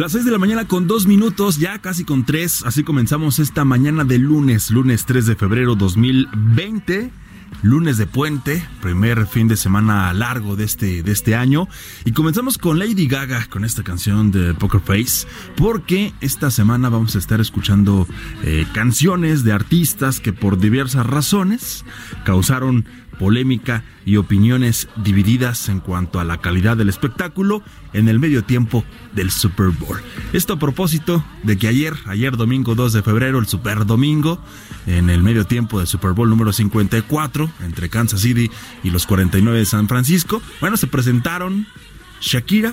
Las 6 de la mañana con dos minutos, ya casi con tres. Así comenzamos esta mañana de lunes, lunes 3 de febrero 2020. Lunes de puente, primer fin de semana largo de este, de este año. Y comenzamos con Lady Gaga, con esta canción de Poker Face, porque esta semana vamos a estar escuchando eh, canciones de artistas que por diversas razones causaron polémica y opiniones divididas en cuanto a la calidad del espectáculo en el medio tiempo del Super Bowl. Esto a propósito de que ayer, ayer domingo 2 de febrero, el Super Domingo, en el medio tiempo del Super Bowl número 54, entre Kansas City y los 49 de San Francisco, bueno, se presentaron Shakira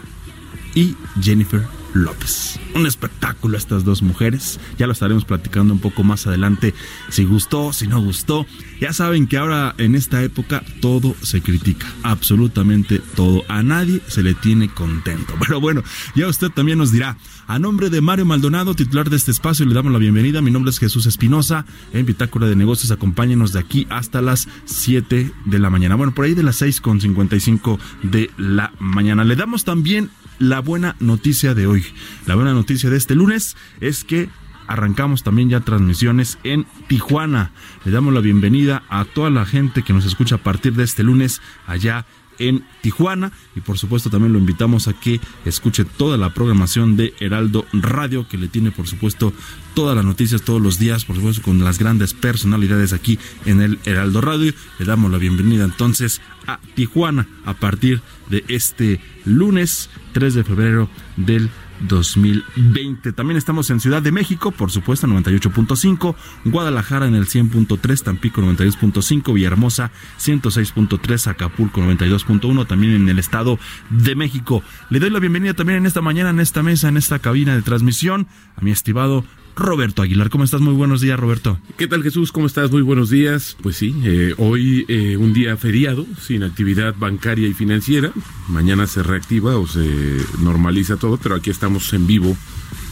y Jennifer López. Un espectáculo estas dos mujeres. Ya lo estaremos platicando un poco más adelante si gustó, si no gustó. Ya saben que ahora en esta época todo se critica, absolutamente todo. A nadie se le tiene contento. Pero bueno, ya usted también nos dirá. A nombre de Mario Maldonado, titular de este espacio, le damos la bienvenida. Mi nombre es Jesús Espinosa. En Bitácora de Negocios, acompáñenos de aquí hasta las 7 de la mañana. Bueno, por ahí de las 6 con 55 de la mañana. Le damos también la buena noticia de hoy. La buena noticia de este lunes es que arrancamos también ya transmisiones en Tijuana. Le damos la bienvenida a toda la gente que nos escucha a partir de este lunes allá en Tijuana. Y por supuesto también lo invitamos a que escuche toda la programación de Heraldo Radio que le tiene por supuesto todas las noticias todos los días por supuesto con las grandes personalidades aquí en el Heraldo Radio. Le damos la bienvenida entonces a Tijuana a partir de este lunes 3 de febrero del 2020. También estamos en Ciudad de México, por supuesto, 98.5, Guadalajara en el 100.3, Tampico 92.5, Villahermosa 106.3, Acapulco 92.1, también en el Estado de México. Le doy la bienvenida también en esta mañana, en esta mesa, en esta cabina de transmisión, a mi estimado Roberto Aguilar. ¿Cómo estás? Muy buenos días, Roberto. ¿Qué tal, Jesús? ¿Cómo estás? Muy buenos días. Pues sí, eh, hoy eh, un día feriado, sin actividad bancaria y financiera. Mañana se reactiva o se normaliza todo, pero aquí estamos en vivo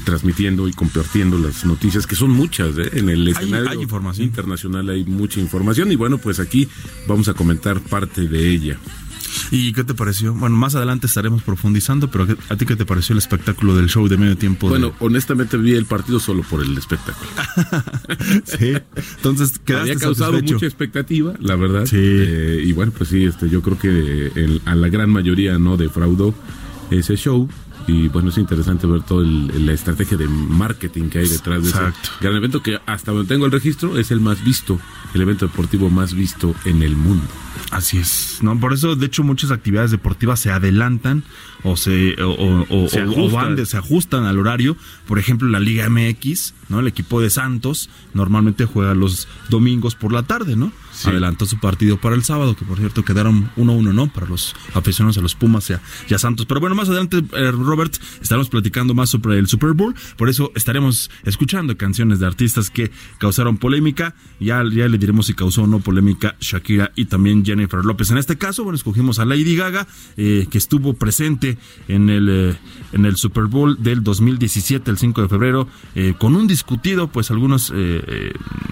transmitiendo y compartiendo las noticias, que son muchas, ¿eh? en el escenario hay información. internacional hay mucha información y bueno, pues aquí vamos a comentar parte de ella. ¿Y qué te pareció? Bueno, más adelante estaremos profundizando, pero ¿a ti qué te pareció el espectáculo del show de medio tiempo? de- Bueno, honestamente vi el partido solo por el espectáculo. sí. Entonces, quedaste Había causado satisfecho. mucha expectativa, la verdad. Sí. Eh, y bueno, pues sí, este, yo creo que el- a la gran mayoría no defraudó ese show. Y bueno, es interesante ver toda la estrategia de marketing que hay detrás de Exacto. ese gran evento que hasta donde tengo el registro es el más visto, el evento deportivo más visto en el mundo. Así es, ¿no? Por eso, de hecho, muchas actividades deportivas se adelantan o se, o, o- o- Se o- van de- se ajustan al horario. Por ejemplo, la Liga MX, ¿no? El equipo de Santos normalmente juega los domingos por la tarde, ¿no? Sí. Adelantó su partido para el sábado, que por cierto quedaron 1-1, ¿no? Para los aficionados a los Pumas y a, y a Santos. Pero bueno, más adelante, eh, Robert, estaremos platicando más sobre el Super Bowl. Por eso estaremos escuchando canciones de artistas que causaron polémica. Ya, ya le diremos si causó o no polémica Shakira y también Jennifer López. En este caso, bueno, escogimos a Lady Gaga, eh, que estuvo presente en el, eh, en el Super Bowl del 2017, el 5 de febrero, eh, con un discutido, pues algunos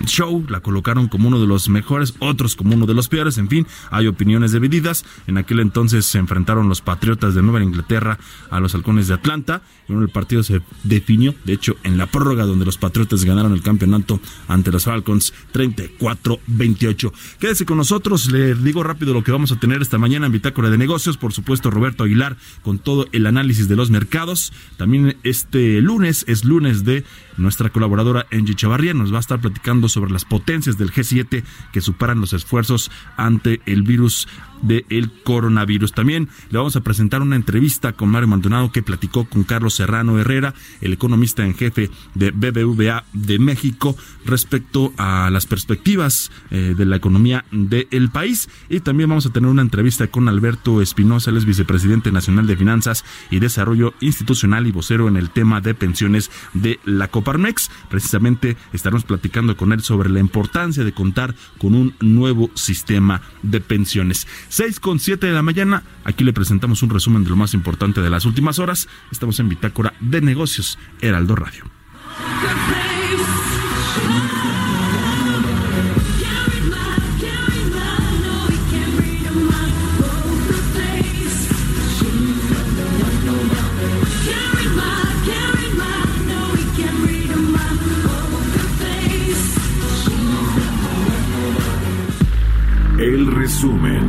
show la colocaron como uno de los mejores, otros como uno de los peores, en fin, hay opiniones divididas. En aquel entonces se enfrentaron los Patriotas de Nueva Inglaterra a los Halcones de Atlanta, y el partido se definió, de hecho, en la prórroga donde los Patriotas ganaron el campeonato ante los Falcons 34-28. Quédese con nosotros, le digo rápido lo que vamos a tener esta mañana en Bitácora de Negocios, por supuesto Roberto Aguilar con todo el análisis de los mercados. También este lunes es lunes de nuestra colaboradora Angie Chavarría nos va a estar platicando sobre las potencias del G7 que superan los esfuerzos ante el virus del coronavirus. También le vamos a presentar una entrevista con Mario Maldonado que platicó con Carlos Serrano Herrera, el economista en jefe de BBVA de México, respecto a las perspectivas eh, de la economía del país. Y también vamos a tener una entrevista con Alberto Espinosa, el es vicepresidente nacional de Finanzas y Desarrollo Institucional y vocero en el tema de pensiones de la Coparmex. Precisamente estaremos platicando con él sobre la importancia de contar con un nuevo sistema de pensiones. 6 con 7 de la mañana. Aquí le presentamos un resumen de lo más importante de las últimas horas. Estamos en Bitácora de Negocios, Heraldo Radio. Resumen.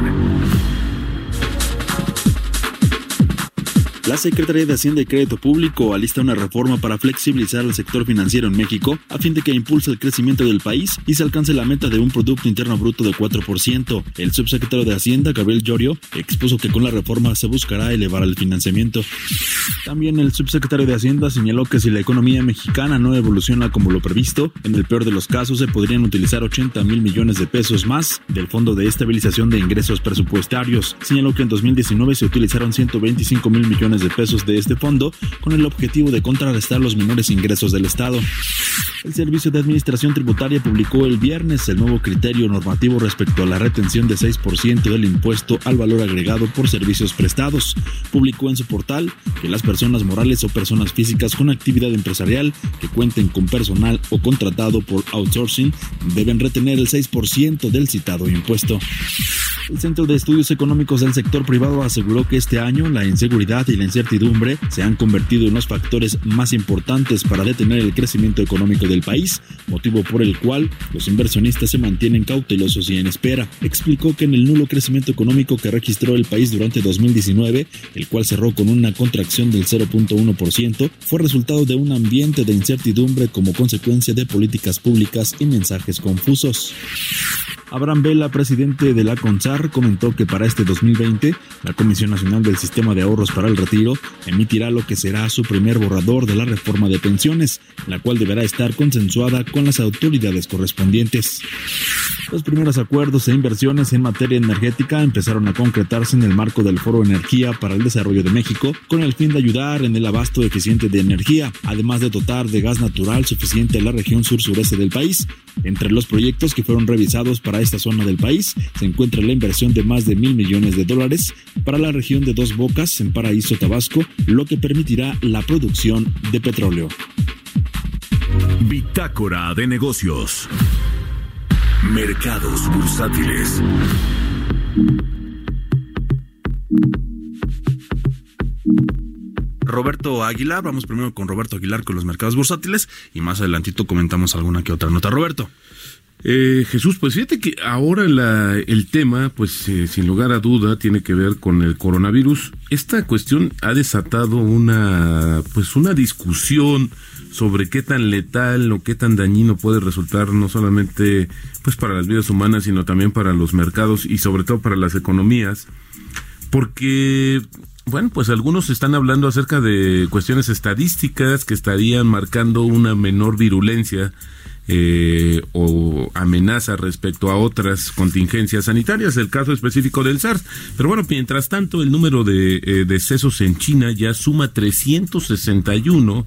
La Secretaría de Hacienda y Crédito Público alista una reforma para flexibilizar el sector financiero en México a fin de que impulse el crecimiento del país y se alcance la meta de un Producto Interno Bruto de 4%. El subsecretario de Hacienda, Gabriel Llorio, expuso que con la reforma se buscará elevar el financiamiento. También el subsecretario de Hacienda señaló que si la economía mexicana no evoluciona como lo previsto, en el peor de los casos se podrían utilizar 80 mil millones de pesos más del Fondo de Estabilización de Ingresos Presupuestarios. Señaló que en 2019 se utilizaron 125 mil millones de pesos de este fondo con el objetivo de contrarrestar los menores ingresos del Estado. El Servicio de Administración Tributaria publicó el viernes el nuevo criterio normativo respecto a la retención de 6% del impuesto al valor agregado por servicios prestados. Publicó en su portal que las personas morales o personas físicas con actividad empresarial que cuenten con personal o contratado por outsourcing deben retener el 6% del citado impuesto. El Centro de Estudios Económicos del Sector Privado aseguró que este año la inseguridad y la incertidumbre se han convertido en los factores más importantes para detener el crecimiento económico del país, motivo por el cual los inversionistas se mantienen cautelosos y en espera. Explicó que en el nulo crecimiento económico que registró el país durante 2019, el cual cerró con una contracción del 0.1%, fue resultado de un ambiente de incertidumbre como consecuencia de políticas públicas y mensajes confusos. Abraham Vela, presidente de la CONSAR, comentó que para este 2020 la Comisión Nacional del Sistema de Ahorros para el Retiro emitirá lo que será su primer borrador de la reforma de pensiones, la cual deberá estar consensuada con las autoridades correspondientes. Los primeros acuerdos e inversiones en materia energética empezaron a concretarse en el marco del Foro Energía para el Desarrollo de México, con el fin de ayudar en el abasto eficiente de energía, además de dotar de gas natural suficiente a la región sur-sureste del país. Entre los proyectos que fueron revisados para esta zona del país se encuentra la inversión de más de mil millones de dólares para la región de Dos Bocas en Paraíso Tabasco, lo que permitirá la producción de petróleo. Bitácora de negocios. Mercados bursátiles. Roberto Aguilar, vamos primero con Roberto Aguilar con los mercados bursátiles y más adelantito comentamos alguna que otra nota. Roberto. Eh, Jesús, pues fíjate que ahora el tema, pues eh, sin lugar a duda, tiene que ver con el coronavirus. Esta cuestión ha desatado una, pues una discusión sobre qué tan letal o qué tan dañino puede resultar no solamente pues para las vidas humanas, sino también para los mercados y sobre todo para las economías, porque bueno, pues algunos están hablando acerca de cuestiones estadísticas que estarían marcando una menor virulencia eh, o amenaza respecto a otras contingencias sanitarias, el caso específico del SARS. Pero bueno, mientras tanto, el número de eh, decesos en China ya suma 361.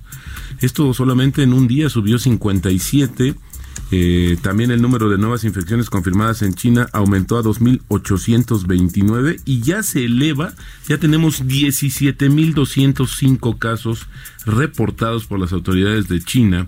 Esto solamente en un día subió 57. Eh, también el número de nuevas infecciones confirmadas en China aumentó a 2.829 y ya se eleva, ya tenemos 17.205 casos reportados por las autoridades de China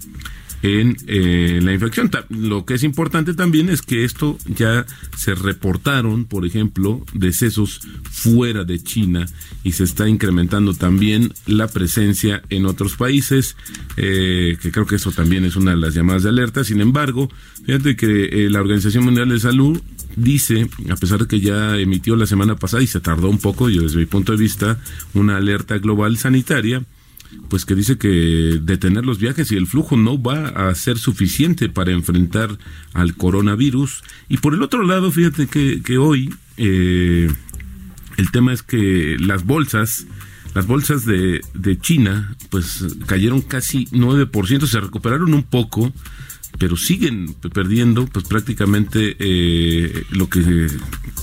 en eh, la infección. Lo que es importante también es que esto ya se reportaron, por ejemplo, decesos fuera de China y se está incrementando también la presencia en otros países, eh, que creo que eso también es una de las llamadas de alerta. Sin embargo, fíjate que eh, la Organización Mundial de Salud dice, a pesar de que ya emitió la semana pasada y se tardó un poco, yo desde mi punto de vista, una alerta global sanitaria, pues que dice que detener los viajes y el flujo no va a ser suficiente para enfrentar al coronavirus. Y por el otro lado, fíjate que, que hoy eh, el tema es que las bolsas, las bolsas de, de China, pues cayeron casi 9%, se recuperaron un poco, pero siguen perdiendo pues prácticamente eh, lo que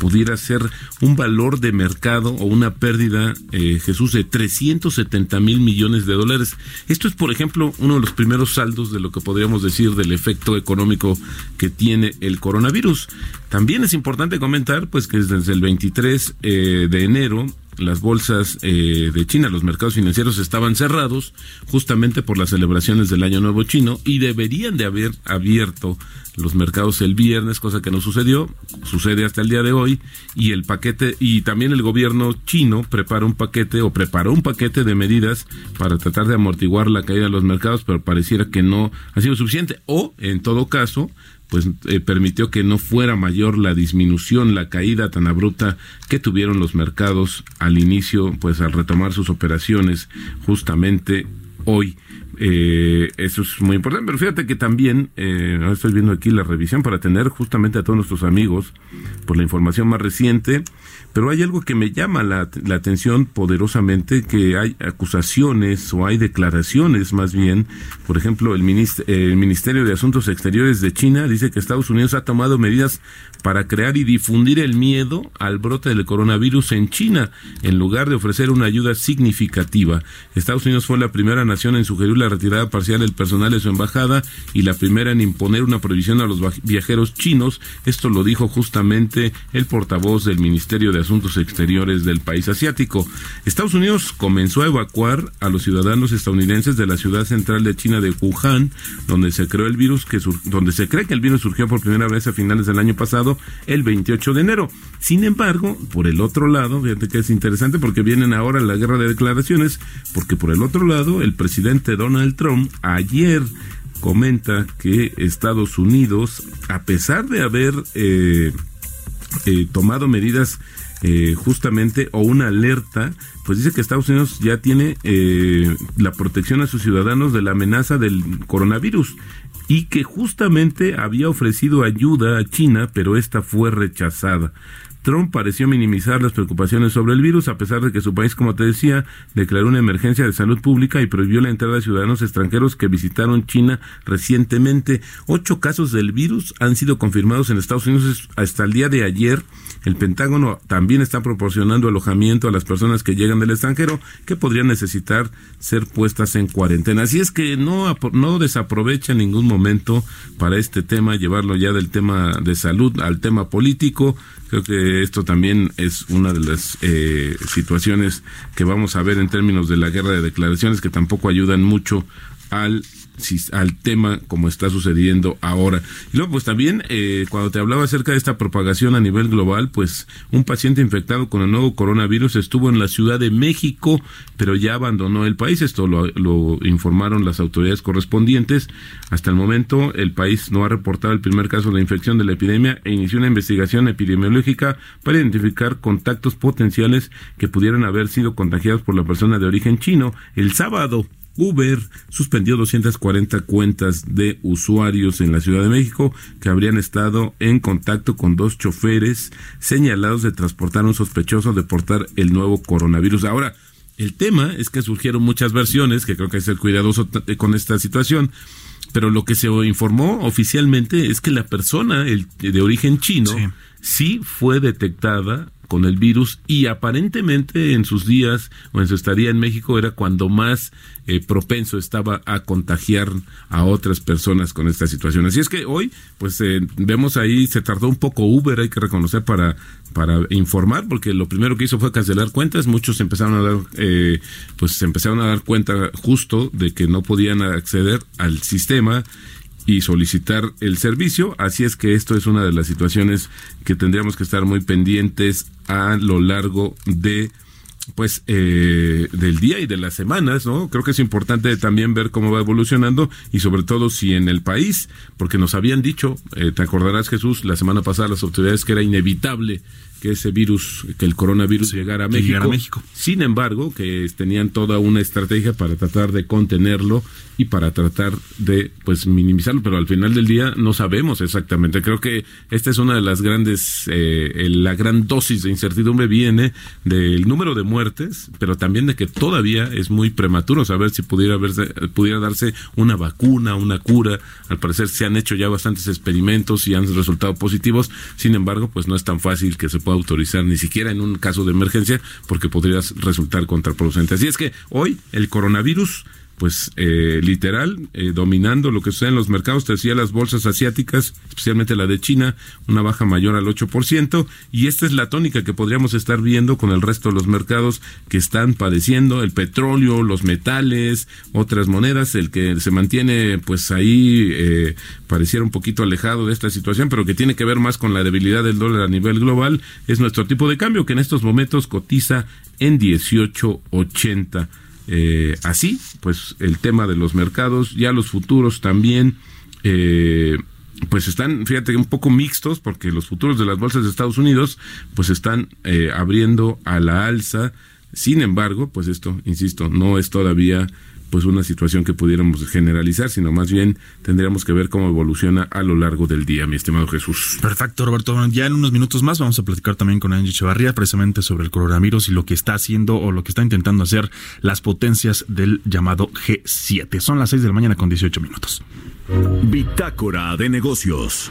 pudiera ser un valor de mercado o una pérdida, eh, Jesús, de 370 mil millones de dólares. Esto es, por ejemplo, uno de los primeros saldos de lo que podríamos decir del efecto económico que tiene el coronavirus. También es importante comentar pues que desde el 23 eh, de enero las bolsas eh, de China, los mercados financieros estaban cerrados justamente por las celebraciones del Año Nuevo Chino y deberían de haber abierto los mercados el viernes, cosa que no sucedió, sucede hasta el día de hoy y el paquete y también el gobierno chino prepara un paquete o preparó un paquete de medidas para tratar de amortiguar la caída de los mercados, pero pareciera que no ha sido suficiente o en todo caso pues eh, permitió que no fuera mayor la disminución, la caída tan abrupta que tuvieron los mercados al inicio, pues al retomar sus operaciones justamente hoy. Eh, eso es muy importante, pero fíjate que también, eh, estoy viendo aquí la revisión para tener justamente a todos nuestros amigos por la información más reciente, pero hay algo que me llama la, atención poderosamente, que hay acusaciones o hay declaraciones más bien. Por ejemplo, el, el Ministerio de Asuntos Exteriores de China dice que Estados Unidos ha tomado medidas para crear y difundir el miedo al brote del coronavirus en China, en lugar de ofrecer una ayuda significativa. Estados Unidos fue la primera nación en sugerir la retirada parcial del personal de su embajada y la primera en imponer una prohibición a los viajeros chinos. Esto lo dijo justamente el portavoz del Ministerio de Asuntos Exteriores del país asiático. Estados Unidos comenzó a evacuar a los ciudadanos estadounidenses de la ciudad central de China de Wuhan, donde se creó el virus que donde se cree que el virus surgió por primera vez a finales del año pasado, el 28 de enero. Sin embargo, por el otro lado, fíjate que es interesante porque vienen ahora la guerra de declaraciones, porque por el otro lado, el presidente Donald Trump ayer comenta que Estados Unidos, a pesar de haber eh, eh, tomado medidas eh, justamente o una alerta, pues dice que Estados Unidos ya tiene eh, la protección a sus ciudadanos de la amenaza del coronavirus y que justamente había ofrecido ayuda a China, pero esta fue rechazada. Trump pareció minimizar las preocupaciones sobre el virus, a pesar de que su país, como te decía, declaró una emergencia de salud pública y prohibió la entrada de ciudadanos extranjeros que visitaron China recientemente. Ocho casos del virus han sido confirmados en Estados Unidos hasta el día de ayer. El Pentágono también está proporcionando alojamiento a las personas que llegan del extranjero que podrían necesitar ser puestas en cuarentena. Así es que no, no desaprovecha en ningún momento para este tema, llevarlo ya del tema de salud al tema político. Creo que esto también es una de las eh, situaciones que vamos a ver en términos de la guerra de declaraciones que tampoco ayudan mucho al al tema como está sucediendo ahora. Y luego, pues también, eh, cuando te hablaba acerca de esta propagación a nivel global, pues un paciente infectado con el nuevo coronavirus estuvo en la Ciudad de México, pero ya abandonó el país. Esto lo, lo informaron las autoridades correspondientes. Hasta el momento, el país no ha reportado el primer caso de infección de la epidemia e inició una investigación epidemiológica para identificar contactos potenciales que pudieran haber sido contagiados por la persona de origen chino. El sábado, Uber suspendió 240 cuentas de usuarios en la Ciudad de México que habrían estado en contacto con dos choferes señalados de transportar a un sospechoso de portar el nuevo coronavirus. Ahora, el tema es que surgieron muchas versiones, que creo que hay que ser cuidadoso con esta situación, pero lo que se informó oficialmente es que la persona el, de origen chino sí. fue detectada con el virus y aparentemente en sus días o en su estadía en México era cuando más eh, propenso estaba a contagiar a otras personas con esta situación. Así es que hoy, pues eh, vemos ahí, se tardó un poco Uber, hay que reconocer, para, para informar, porque lo primero que hizo fue cancelar cuentas, muchos empezaron a dar, eh, pues se empezaron a dar cuenta justo de que no podían acceder al sistema y solicitar el servicio. Así es que esto es una de las situaciones que tendríamos que estar muy pendientes a lo largo de pues eh, del día y de las semanas, ¿no? Creo que es importante también ver cómo va evolucionando y sobre todo si en el país, porque nos habían dicho, eh, te acordarás Jesús, la semana pasada las autoridades que era inevitable que ese virus, que el coronavirus llegara a México. México. Sin embargo, que tenían toda una estrategia para tratar de contenerlo y para tratar de pues minimizarlo, pero al final del día no sabemos exactamente. Creo que esta es una de las grandes, eh, la gran dosis de incertidumbre viene del número de muertes, pero también de que todavía es muy prematuro saber si pudiera, verse, pudiera darse una vacuna, una cura. Al parecer se han hecho ya bastantes experimentos y han resultado positivos. Sin embargo, pues no es tan fácil que se pueda autorizar ni siquiera en un caso de emergencia porque podría resultar contraproducente. Así es que hoy el coronavirus pues eh, literal, eh, dominando lo que sucede en los mercados. Te decía las bolsas asiáticas, especialmente la de China, una baja mayor al 8%. Y esta es la tónica que podríamos estar viendo con el resto de los mercados que están padeciendo, el petróleo, los metales, otras monedas, el que se mantiene pues ahí eh, pareciera un poquito alejado de esta situación, pero que tiene que ver más con la debilidad del dólar a nivel global, es nuestro tipo de cambio que en estos momentos cotiza en 18.80. Eh, así, pues el tema de los mercados, ya los futuros también, eh, pues están, fíjate, un poco mixtos, porque los futuros de las bolsas de Estados Unidos, pues están eh, abriendo a la alza. Sin embargo, pues esto, insisto, no es todavía pues una situación que pudiéramos generalizar, sino más bien tendríamos que ver cómo evoluciona a lo largo del día, mi estimado Jesús. Perfecto, Roberto. Ya en unos minutos más vamos a platicar también con Angie Echevarría precisamente sobre el coronavirus y lo que está haciendo o lo que está intentando hacer las potencias del llamado G7. Son las 6 de la mañana con 18 minutos. Bitácora de negocios.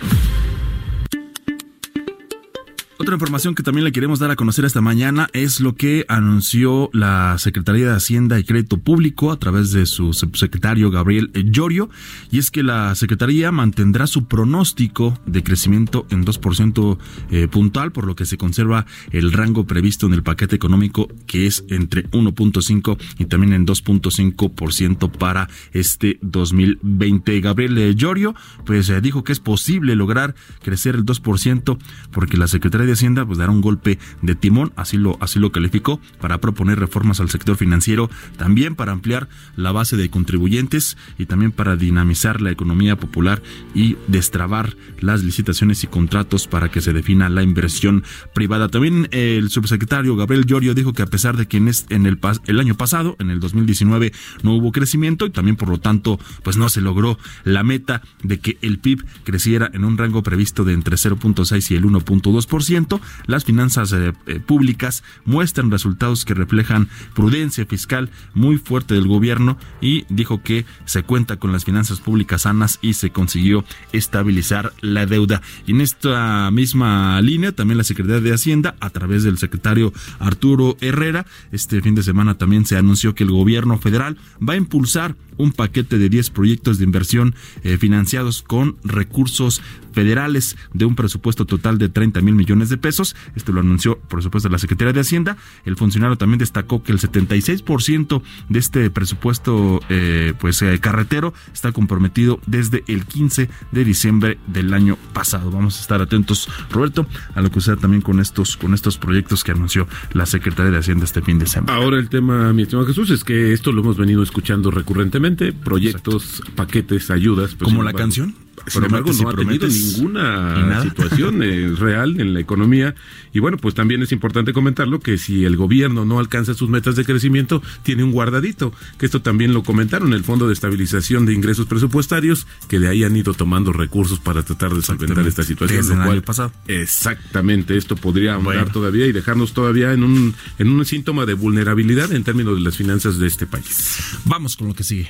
Otra información que también le queremos dar a conocer esta mañana es lo que anunció la Secretaría de Hacienda y Crédito Público a través de su subsecretario Gabriel Llorio, y es que la Secretaría mantendrá su pronóstico de crecimiento en 2% eh, puntual, por lo que se conserva el rango previsto en el paquete económico que es entre 1.5 y también en 2.5% para este 2020. Gabriel Llorio pues eh, dijo que es posible lograr crecer el 2% porque la Secretaría de Hacienda pues dará un golpe de timón, así lo, así lo calificó, para proponer reformas al sector financiero, también para ampliar la base de contribuyentes y también para dinamizar la economía popular y destrabar las licitaciones y contratos para que se defina la inversión privada. También el subsecretario Gabriel Llorio dijo que a pesar de que en, en el, el año pasado, en el 2019, no hubo crecimiento y también por lo tanto pues no se logró la meta de que el PIB creciera en un rango previsto de entre 0.6 y el 1.2%, las finanzas eh, eh, públicas muestran resultados que reflejan prudencia fiscal muy fuerte del gobierno y dijo que se cuenta con las finanzas públicas sanas y se consiguió estabilizar la deuda. Y en esta misma línea también la Secretaría de Hacienda, a través del secretario Arturo Herrera, este fin de semana también se anunció que el gobierno federal va a impulsar un paquete de 10 proyectos de inversión eh, financiados con recursos federales de un presupuesto total de 30 mil millones de pesos. Esto lo anunció, por supuesto, la Secretaría de Hacienda. El funcionario también destacó que el 76% de este presupuesto eh, pues eh, carretero está comprometido desde el 15 de diciembre del año pasado. Vamos a estar atentos, Roberto, a lo que suceda también con estos, con estos proyectos que anunció la Secretaría de Hacienda este fin de semana. Ahora el tema, mi estimado Jesús, es que esto lo hemos venido escuchando recurrentemente, proyectos, paquetes, ayudas. Pues, ¿Como la canción? Sin embargo, no ha tenido ninguna situación eh, real en la economía. Y bueno, pues también es importante comentarlo que si el gobierno no alcanza sus metas de crecimiento, tiene un guardadito, que esto también lo comentaron, el Fondo de Estabilización de Ingresos Presupuestarios, que de ahí han ido tomando recursos para tratar de solventar esta situación. Desde el año pasado. Exactamente, esto podría aumentar todavía y dejarnos todavía en un, en un síntoma de vulnerabilidad en términos de las finanzas de este país. Vamos con lo que sigue.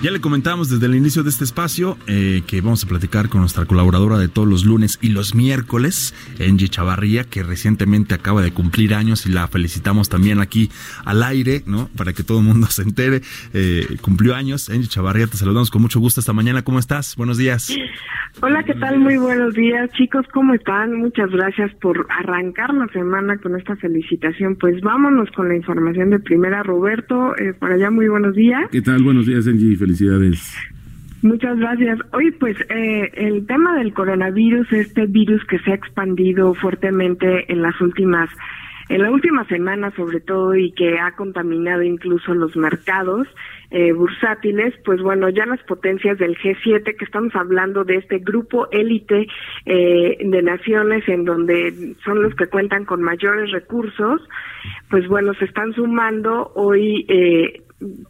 Ya le comentamos desde el inicio de este espacio eh, que vamos a platicar con nuestra colaboradora de todos los lunes y los miércoles, Angie Chavarría, que recientemente acaba de cumplir años y la felicitamos también aquí al aire, ¿no? Para que todo el mundo se entere. Eh, cumplió años. Angie Chavarría, te saludamos con mucho gusto esta mañana. ¿Cómo estás? Buenos días. Hola, ¿qué tal? Muy buenos días, chicos. ¿Cómo están? Muchas gracias por arrancar la semana con esta felicitación. Pues vámonos con la información de primera. Roberto, eh, por allá, muy buenos días. ¿Qué tal? Buenos días, Angie. Felicidades. Muchas gracias. Hoy, pues, eh, el tema del coronavirus, este virus que se ha expandido fuertemente en las últimas, en la última semana sobre todo y que ha contaminado incluso los mercados eh, bursátiles, pues bueno, ya las potencias del G7, que estamos hablando de este grupo élite eh, de naciones en donde son los que cuentan con mayores recursos, pues bueno, se están sumando hoy. Eh,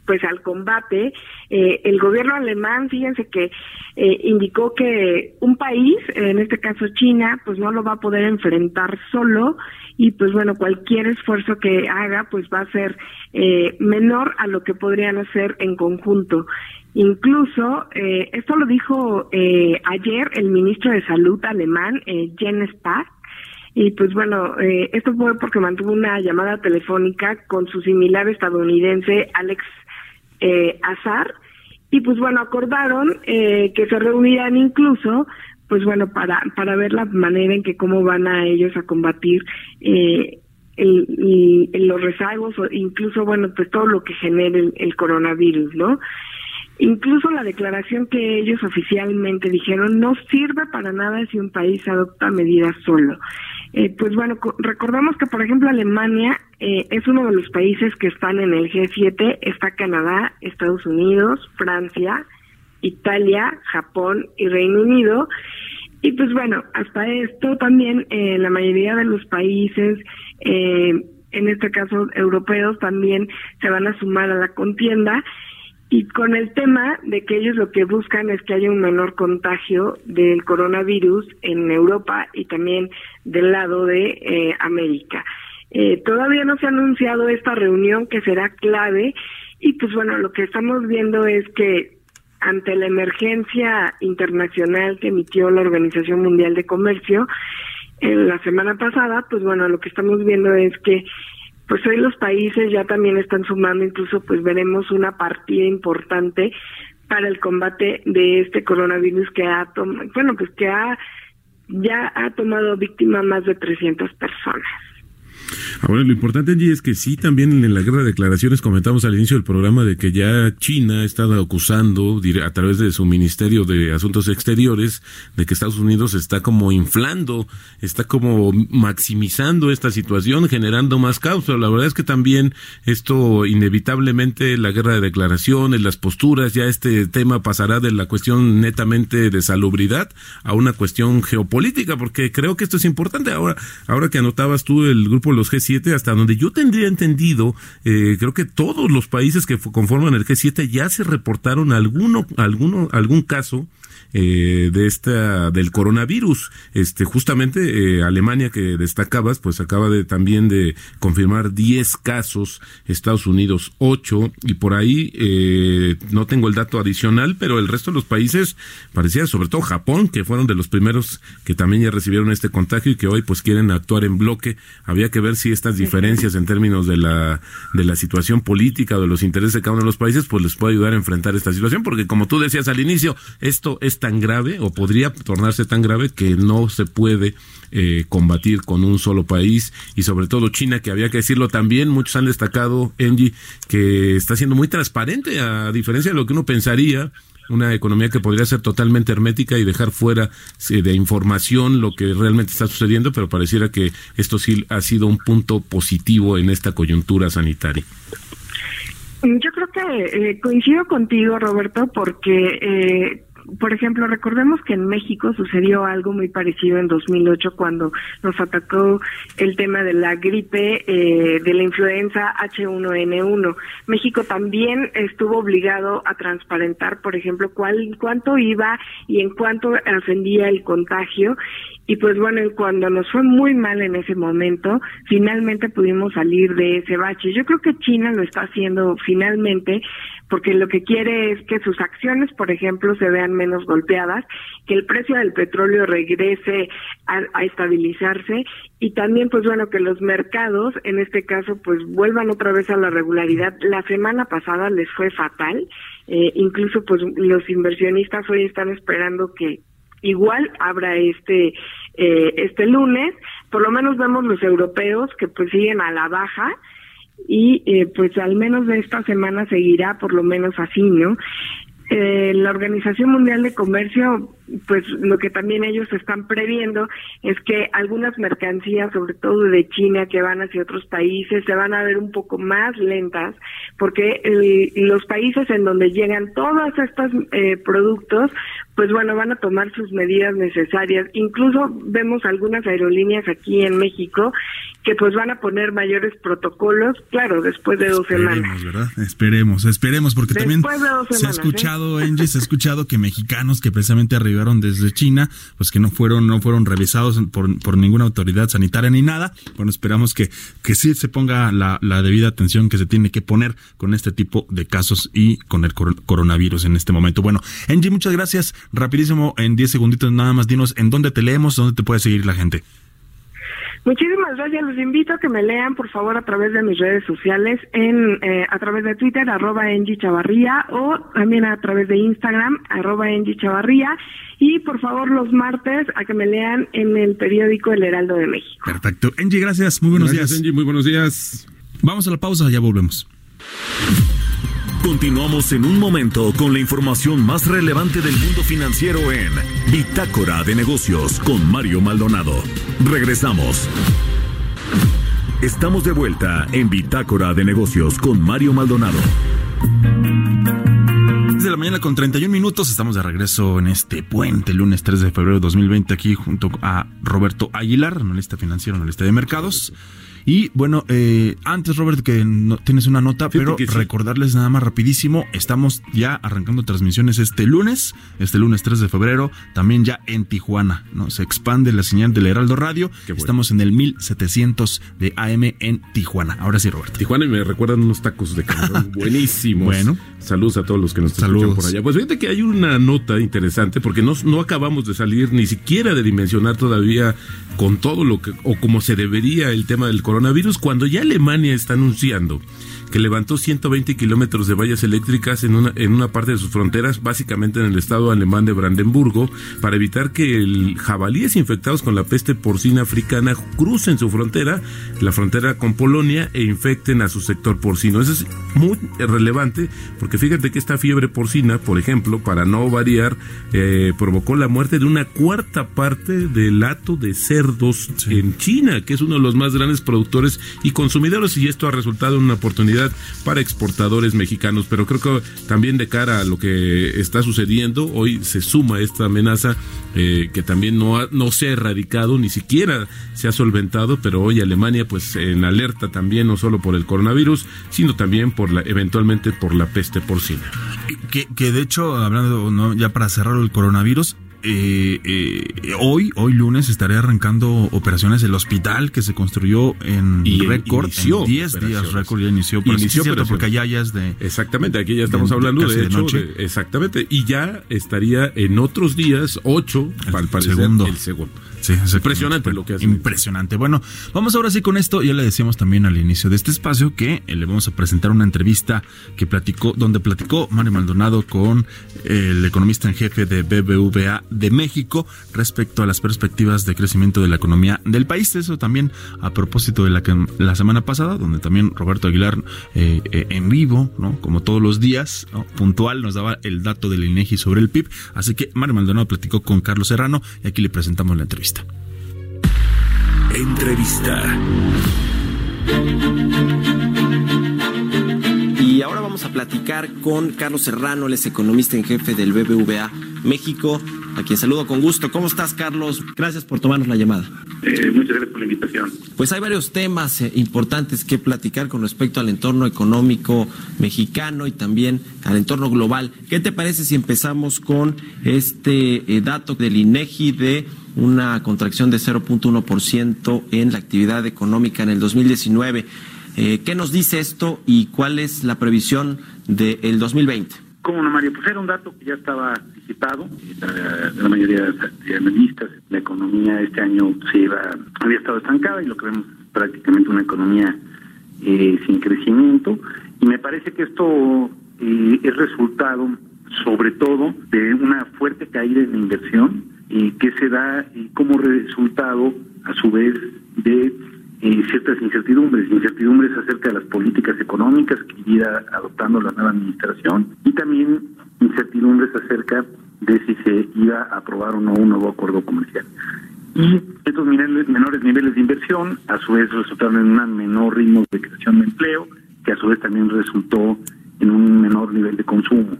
pues al combate. Eh, el gobierno alemán, fíjense que eh, indicó que un país, en este caso China, pues no lo va a poder enfrentar solo y pues bueno, cualquier esfuerzo que haga pues va a ser eh, menor a lo que podrían hacer en conjunto. Incluso, esto lo dijo ayer el ministro de Salud alemán, Jens Spahn, y pues bueno, eh, esto fue porque mantuvo una llamada telefónica con su similar estadounidense Alex eh, Azar. Y pues bueno, acordaron eh, que se reunirán incluso, pues bueno, para, para ver la manera en que cómo van a ellos a combatir eh, el, los rezagos o incluso, bueno, pues todo lo que genere el, el coronavirus, ¿no? Incluso la declaración que ellos oficialmente dijeron no sirve para nada si un país adopta medidas solo. Eh, pues bueno, recordamos que, por ejemplo, Alemania eh, es uno de los países que están en el G7, está Canadá, Estados Unidos, Francia, Italia, Japón y Reino Unido. Y pues bueno, hasta esto también eh, la mayoría de los países, en este caso europeos, también se van a sumar a la contienda y con el tema de que ellos lo que buscan es que haya un menor contagio del coronavirus en Europa y también del lado de eh, América. Eh, todavía no se ha anunciado esta reunión que será clave y pues bueno, lo que estamos viendo es que ante la emergencia internacional que emitió la Organización Mundial de Comercio en la semana pasada, pues bueno, lo que estamos viendo es que pues hoy los países ya también están sumando, incluso pues veremos una partida importante para el combate de este coronavirus que ha tomado, bueno, pues que ha ya ha tomado víctima más de 300 personas. Ahora, lo importante allí es que sí, también en la guerra de declaraciones comentamos al inicio del programa de que ya China estado acusando a través de su Ministerio de Asuntos Exteriores de que Estados Unidos está como inflando, está como maximizando esta situación, generando más caos. la verdad es que también esto inevitablemente la guerra de declaraciones, las posturas, ya este tema pasará de la cuestión netamente de salubridad a una cuestión geopolítica, porque creo que esto es importante. Ahora, ahora que anotabas tú el grupo los G7, hasta donde yo tendría entendido, eh, creo que todos los países que conforman el G7 ya se reportaron alguno, alguno, algún caso eh, de esta del coronavirus. Este, justamente eh, Alemania que destacabas, pues acaba de también de confirmar 10 casos, Estados Unidos 8 y por ahí eh, no tengo el dato adicional, pero el resto de los países parecía, sobre todo Japón, que fueron de los primeros que también ya recibieron este contagio y que hoy pues quieren actuar en bloque. Había que ver si estas diferencias en términos de la de la situación política o de los intereses de cada uno de los países pues les puede ayudar a enfrentar esta situación, porque como tú decías al inicio, esto es tan grave o podría tornarse tan grave que no se puede eh, combatir con un solo país y sobre todo China, que había que decirlo también, muchos han destacado, Engie, que está siendo muy transparente, a diferencia de lo que uno pensaría, una economía que podría ser totalmente hermética y dejar fuera de información lo que realmente está sucediendo, pero pareciera que esto sí ha sido un punto positivo en esta coyuntura sanitaria. Yo creo que eh, coincido contigo, Roberto, porque eh, por ejemplo, recordemos que en México sucedió algo muy parecido en 2008 cuando nos atacó el tema de la gripe eh, de la influenza H1N1. México también estuvo obligado a transparentar, por ejemplo, cuál, cuánto iba y en cuánto ascendía el contagio y pues bueno, cuando nos fue muy mal en ese momento, finalmente pudimos salir de ese bache. Yo creo que China lo está haciendo finalmente porque lo que quiere es que sus acciones, por ejemplo, se vean menos golpeadas, que el precio del petróleo regrese a, estabilizarse y también, pues bueno, que los mercados, en este caso, pues vuelvan otra vez a la regularidad. La semana pasada les fue fatal, eh, incluso pues los inversionistas hoy están esperando que igual abra este eh, este lunes, por lo menos vemos los europeos que pues siguen a la baja y eh, pues al menos de esta semana seguirá por lo menos así, ¿no? Eh, la Organización Mundial de Comercio, pues lo que también ellos están previendo es que algunas mercancías, sobre todo de China, que van hacia otros países, se van a ver un poco más lentas, porque los países en donde llegan todos estos eh, productos, pues bueno, van a tomar sus medidas necesarias. Incluso vemos algunas aerolíneas aquí en México que pues van a poner mayores protocolos, claro, después de dos semanas. ¿verdad? Esperemos, esperemos, porque también se ha ¿eh? escuchado, ¿eh? se ha escuchado que mexicanos que precisamente arribaron desde China, pues que no fueron, no fueron revisados por, por ninguna autoridad sanitaria ni nada. Bueno, esperamos que, que sí se ponga la, la debida atención que se tiene que poner con este tipo de casos y con el coronavirus en este momento. Bueno, Angie, muchas gracias. Rapidísimo, en 10 segunditos nada más, dinos en dónde te leemos, dónde te puede seguir la gente. Muchísimas gracias. Los invito a que me lean, por favor, a través de mis redes sociales, en eh, a través de Twitter, arroba Chavarría, o también a través de Instagram, arroba Chavarría. Y, por favor, los martes, a que me lean en el periódico El Heraldo de México. Perfecto. Angie, gracias. Muy buenos días. Muy buenos días. Vamos a la pausa, ya volvemos. Continuamos en un momento con la información más relevante del mundo financiero en Bitácora de Negocios con Mario Maldonado. Regresamos. Estamos de vuelta en Bitácora de Negocios con Mario Maldonado. Desde la mañana con 31 minutos estamos de regreso en este puente, lunes 3 de febrero de 2020, aquí junto a Roberto Aguilar, analista financiero, analista de mercados. Y bueno, eh, antes, Robert, que no, tienes una nota, pero recordarles nada más rapidísimo, estamos ya arrancando transmisiones este lunes, este lunes 3 de febrero, también ya en Tijuana, ¿no? Se expande la señal del Heraldo Radio, estamos en el 1700 de AM en Tijuana. Ahora sí, Robert. Tijuana y me recuerdan unos tacos de camarón buenísimos. bueno. Saludos a todos los que nos escuchan por allá. Pues fíjate que hay una nota interesante porque no, no acabamos de salir ni siquiera de dimensionar todavía con todo lo que, o como se debería el tema del coronavirus, cuando ya Alemania está anunciando que levantó 120 kilómetros de vallas eléctricas en una, en una parte de sus fronteras, básicamente en el estado alemán de Brandenburgo, para evitar que el jabalíes infectados con la peste porcina africana crucen su frontera, la frontera con Polonia, e infecten a su sector porcino. Eso es muy relevante, porque fíjate que esta fiebre porcina, por ejemplo, para no variar, eh, provocó la muerte de una cuarta parte del hato de cerdos en China, que es uno de los más grandes productores y consumidores, y esto ha resultado en una oportunidad para exportadores mexicanos. Pero creo que también de cara a lo que está sucediendo, hoy se suma esta amenaza eh, que también no, no se ha erradicado, ni siquiera se ha solventado, pero hoy Alemania pues en alerta también, no solo por el coronavirus, sino también por la, eventualmente por la peste porcina. Que, de hecho, hablando ya para cerrar el coronavirus, eh, eh, hoy, hoy lunes, estaré arrancando operaciones del hospital que se construyó en récord, en 10 días récord ya inició, pero inició cierto, porque allá ya es de... Exactamente, aquí ya estamos hablando de, hecho, exactamente, y ya estaría en otros días, 8, al parecer, segundo. el segundo. Sí, es impresionante lo que hace. Impresionante. Bueno, vamos ahora sí con esto. Ya le decíamos también al inicio de este espacio que le vamos a presentar una entrevista que platicó, donde platicó Mario Maldonado con el economista en jefe de BBVA de México respecto a las perspectivas de crecimiento de la economía del país. Eso también a propósito de la, la semana pasada, donde también Roberto Aguilar eh, eh, en vivo, ¿no? como todos los días, puntual, nos daba el dato del INEGI sobre el PIB. Así que Mario Maldonado platicó con Carlos Serrano y aquí le presentamos la entrevista. Entrevista. Y ahora vamos a platicar con Carlos Serrano, él es economista en jefe del BBVA México, a quien saludo con gusto. ¿Cómo estás, Carlos? Gracias por tomarnos la llamada. Eh, muchas gracias por la invitación. Pues hay varios temas eh, importantes que platicar con respecto al entorno económico mexicano y también al entorno global. ¿Qué te parece si empezamos con este eh, dato del INEGI de una contracción de 0.1% en la actividad económica en el 2019. Eh, ¿Qué nos dice esto y cuál es la previsión del 2020. ¿Cómo no, Mario? Pues era un dato que ya estaba anticipado. La, la mayoría de analistas, la economía este año se iba, había estado estancada y lo que vemos es prácticamente una economía eh, sin crecimiento. Y me parece que esto eh, es resultado sobre todo de una fuerte caída en la inversión y que se da como resultado a su vez de eh, ciertas incertidumbres, incertidumbres acerca de las políticas económicas que irá adoptando la nueva administración y también incertidumbres acerca de si se iba a aprobar o no un nuevo acuerdo comercial. Y estos menores niveles de inversión a su vez resultaron en un menor ritmo de creación de empleo, que a su vez también resultó en un menor nivel de consumo.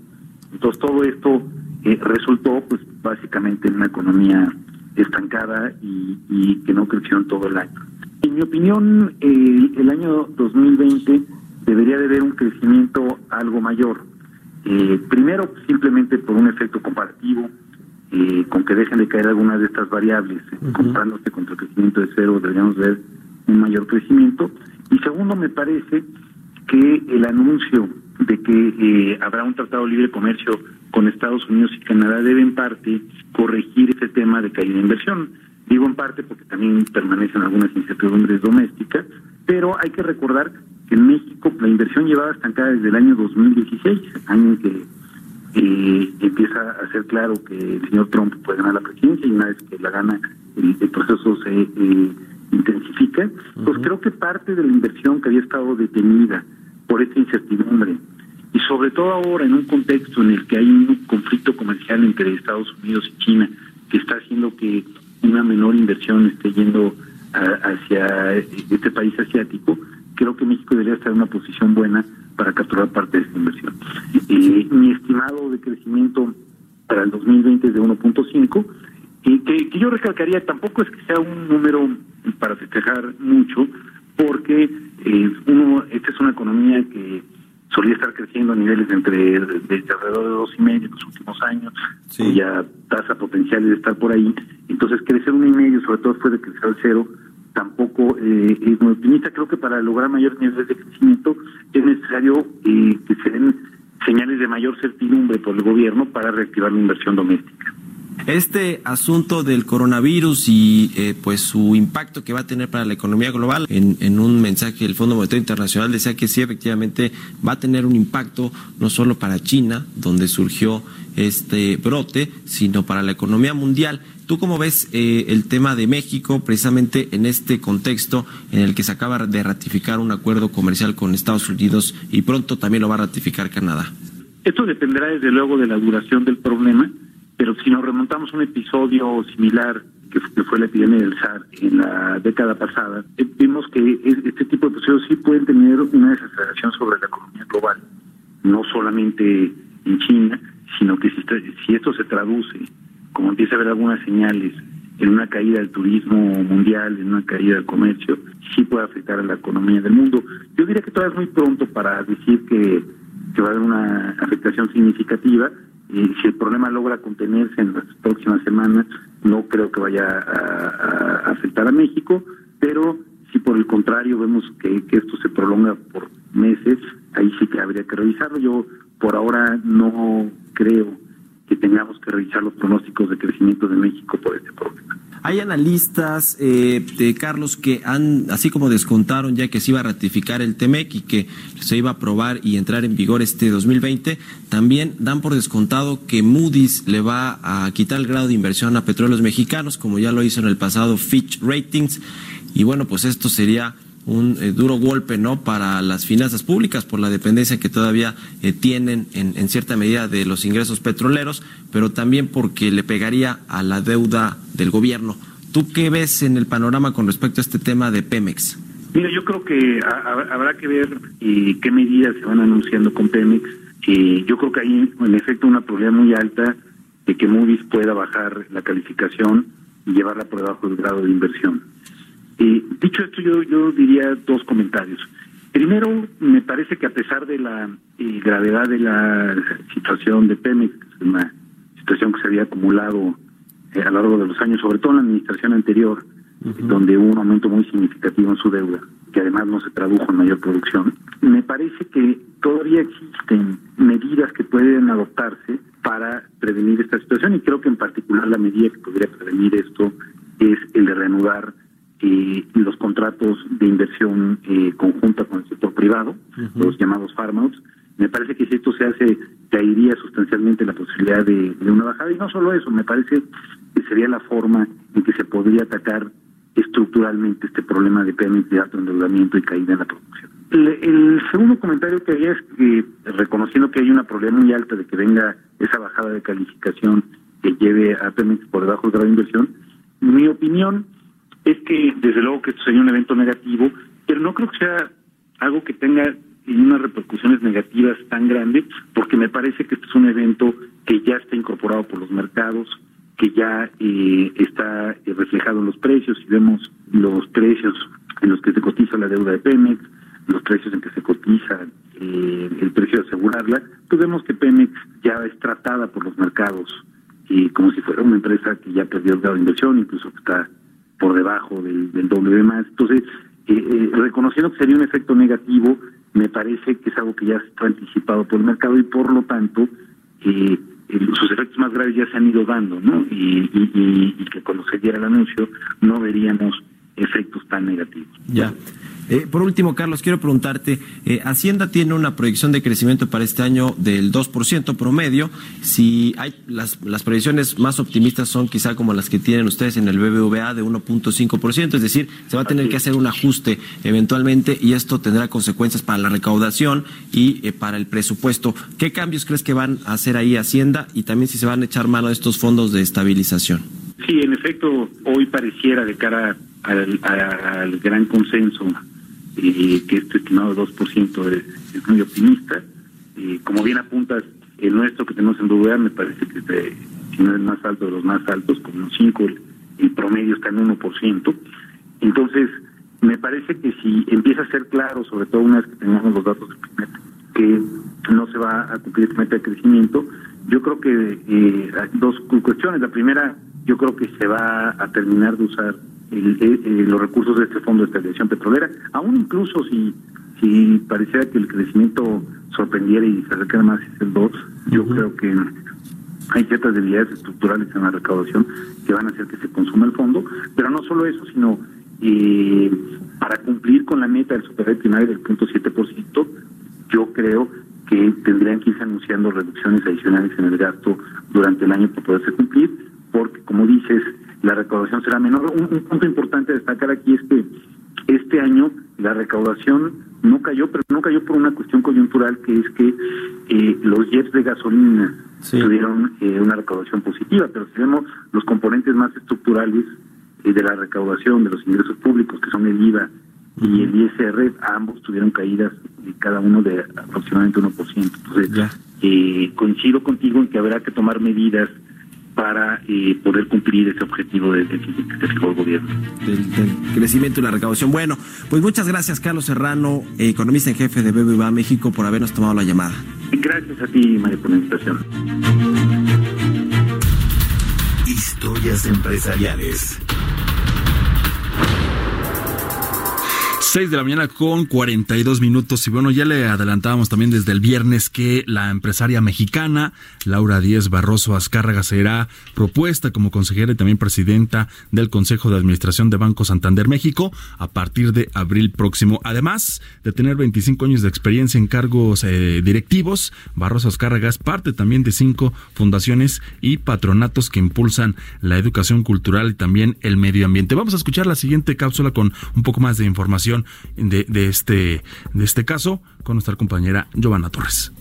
Entonces todo esto eh, resultó pues básicamente en una economía estancada y, y que no creció en todo el año. Mi opinión, el, el año 2020 debería de haber un crecimiento algo mayor. Eh, primero, simplemente por un efecto comparativo, eh, con que dejen de caer algunas de estas variables, uh comparándose contra el crecimiento de cero, deberíamos ver un mayor crecimiento. Y segundo, me parece que el anuncio de que eh, habrá un tratado de libre comercio con Estados Unidos y Canadá debe en parte corregir ese tema de caída de inversión. Digo en parte porque también permanecen algunas incertidumbres domésticas, pero hay que recordar que en México la inversión llevaba estancada desde el año 2016, año en que eh, empieza a ser claro que el señor Trump puede ganar la presidencia y una vez que la gana el, el proceso se eh, intensifica. Pues creo que parte de la inversión que había estado detenida por esta incertidumbre y sobre todo ahora en un contexto en el que hay un conflicto comercial entre Estados Unidos y China que está haciendo que una menor inversión esté yendo a, hacia este país asiático, creo que México debería estar en una posición buena para capturar parte de esta inversión. Eh, mi estimado de crecimiento para el 2020 es de 1.5, y que, que yo recalcaría tampoco es que sea un número para festejar mucho, porque eh, uno, esta es una economía que solía estar creciendo a niveles de entre de, alrededor de dos y medio en los últimos años, Sí. cuya tasa potencial de estar por ahí. Entonces crecer un y medio, sobre todo después de crecer al cero, tampoco eh, es muy optimista. Creo que para lograr mayores niveles de crecimiento es necesario eh, que se den señales de mayor certidumbre por el gobierno para reactivar la inversión doméstica. Este asunto del coronavirus y eh, pues su impacto que va a tener para la economía global, en, un mensaje el Fondo Monetario Internacional decía que sí, efectivamente va a tener un impacto no solo para China, donde surgió este brote, sino para la economía mundial. ¿Tú cómo ves eh, el tema de México precisamente en este contexto en el que se acaba de ratificar un acuerdo comercial con Estados Unidos y pronto también lo va a ratificar Canadá? Esto dependerá desde luego de la duración del problema, pero si nos remontamos a un episodio similar que, fue la epidemia del SARS en la década pasada, eh, vimos que es- este tipo de episodios sí pueden tener una desaceleración sobre la economía global, no solamente en China, sino que si, si esto se traduce, como empieza a haber algunas señales, en una caída del turismo mundial, en una caída del comercio, sí puede afectar a la economía del mundo. Yo diría que todavía es muy pronto para decir que, que va a haber una afectación significativa. Y si el problema logra contenerse en las próximas semanas, no creo que vaya a, afectar a México, pero si por el contrario vemos que esto se prolonga por meses, ahí sí que habría que revisarlo. Yo por ahora no creo que tengamos que revisar los pronósticos de crecimiento de México por este problema. Hay analistas, eh, de Carlos, que han, así como descontaron ya que se iba a ratificar el TEMEC y que se iba a aprobar y entrar en vigor este 2020, también dan por descontado que Moody's le va a quitar el grado de inversión a petróleos mexicanos, como ya lo hizo en el pasado Fitch Ratings. Y bueno, pues esto sería un eh, duro golpe no para las finanzas públicas por la dependencia que todavía eh, tienen en, en cierta medida de los ingresos petroleros, pero también porque le pegaría a la deuda del gobierno. ¿Tú qué ves en el panorama con respecto a este tema de Pemex? Mira, yo creo que ha- habrá que ver eh, qué medidas se van anunciando con Pemex. Eh, yo creo que hay, en efecto, una probabilidad muy alta de que Moody's pueda bajar la calificación y llevarla por debajo del grado de inversión. Eh, dicho esto, yo, yo diría dos comentarios. Primero, me parece que a pesar de la eh, gravedad de la situación de Pemex, una situación que se había acumulado eh, a lo largo de los años, sobre todo en la administración anterior, donde hubo un aumento muy significativo en su deuda, que además no se tradujo en mayor producción, me parece que todavía existen medidas que pueden adoptarse para prevenir esta situación y creo que en particular la medida que podría prevenir esto es el de reanudar eh, los contratos de inversión eh, conjunta con el sector privado, los llamados farmouts. Me parece que si esto se hace, caería sustancialmente la posibilidad de, una bajada. Y no solo eso, me parece que sería la forma en que se podría atacar estructuralmente este problema de Pemex de alto endeudamiento y caída en la producción. El, segundo comentario que había es que, reconociendo que hay una probabilidad muy alta de que venga esa bajada de calificación que lleve a Pemex por debajo del grado de inversión, mi opinión es que desde luego que esto sería un evento negativo, pero no creo que sea algo que tenga unas repercusiones negativas tan grandes, porque me parece que este es un evento que ya está incorporado por los mercados, que ya eh, está reflejado en los precios, si vemos los precios en los que se cotiza la deuda de Pemex, los precios en que se cotiza eh, el precio de asegurarla, pues vemos que Pemex ya es tratada por los mercados y como si fuera una empresa que ya perdió el grado de inversión, incluso que está por debajo del, del W más. Entonces, eh, eh, reconociendo que sería un efecto negativo, me parece que es algo que ya está anticipado por el mercado y por lo tanto eh, sus efectos más graves ya se han ido dando, ¿no? Y, y, y que cuando se diera el anuncio no veríamos efectos tan negativos. Ya. Eh, por último, Carlos, quiero preguntarte, eh, Hacienda tiene una proyección de crecimiento para este año del 2% promedio. Si hay las, las proyecciones más optimistas son quizá como las que tienen ustedes en el BBVA de 1.5%, es decir, se va a tener que hacer un ajuste eventualmente y esto tendrá consecuencias para la recaudación y eh, para el presupuesto. ¿Qué cambios crees que van a hacer ahí Hacienda y también si se van a echar mano a estos fondos de estabilización? Sí, en efecto, hoy pareciera de cara al, al gran consenso eh, que este estimado de 2% es, es, muy optimista. Eh, como bien apuntas, el nuestro que tenemos en BBVA me parece que es si no es el más alto de los más altos, como un 5, el, promedio está en 1%. Entonces, me parece que si empieza a ser claro, sobre todo una vez que tengamos los datos del primer, que no se va a cumplir esta meta de crecimiento, yo creo que eh, dos cuestiones. La primera, yo creo que se va a terminar de usar los recursos de este fondo de estabilización petrolera, aún incluso si si pareciera que el crecimiento sorprendiera y se acercara más el 2, yo creo que hay ciertas debilidades estructurales en la recaudación que van a hacer que se consuma el fondo, pero no solo eso, sino eh, para cumplir con la meta del superávit primario del punto 7%, yo creo que tendrían que irse anunciando reducciones adicionales en el gasto durante el año para poderse cumplir, porque como dices, la recaudación será menor. Un, punto importante a destacar aquí es que este año la recaudación no cayó, pero no cayó por una cuestión coyuntural que es que eh, los jets de gasolina tuvieron eh, una recaudación positiva, pero si vemos los componentes más estructurales eh, de la recaudación de los ingresos públicos, que son el IVA y el ISR, ambos tuvieron caídas cada uno de aproximadamente 1%. Entonces, coincido contigo en que habrá que tomar medidas para eh, poder cumplir ese objetivo del déficit que el gobierno. Del, crecimiento y la recaudación. Bueno, pues muchas gracias, Carlos Serrano, economista en jefe de BBVA México, por habernos tomado la llamada. Gracias a ti, María, por la invitación. Historias empresariales. 6 de la mañana con 42 minutos. Y bueno, ya le adelantábamos también desde el viernes que la empresaria mexicana Laura Díez Barroso Azcárraga será propuesta como consejera y también presidenta del Consejo de Administración de Banco Santander México a partir de abril próximo. Además de tener 25 años de experiencia en cargos eh, directivos, Barroso Azcárraga es parte también de cinco fundaciones y patronatos que impulsan la educación cultural y también el medio ambiente. Vamos a escuchar la siguiente cápsula con un poco más de información de, este, de este caso con nuestra compañera Giovanna Torres.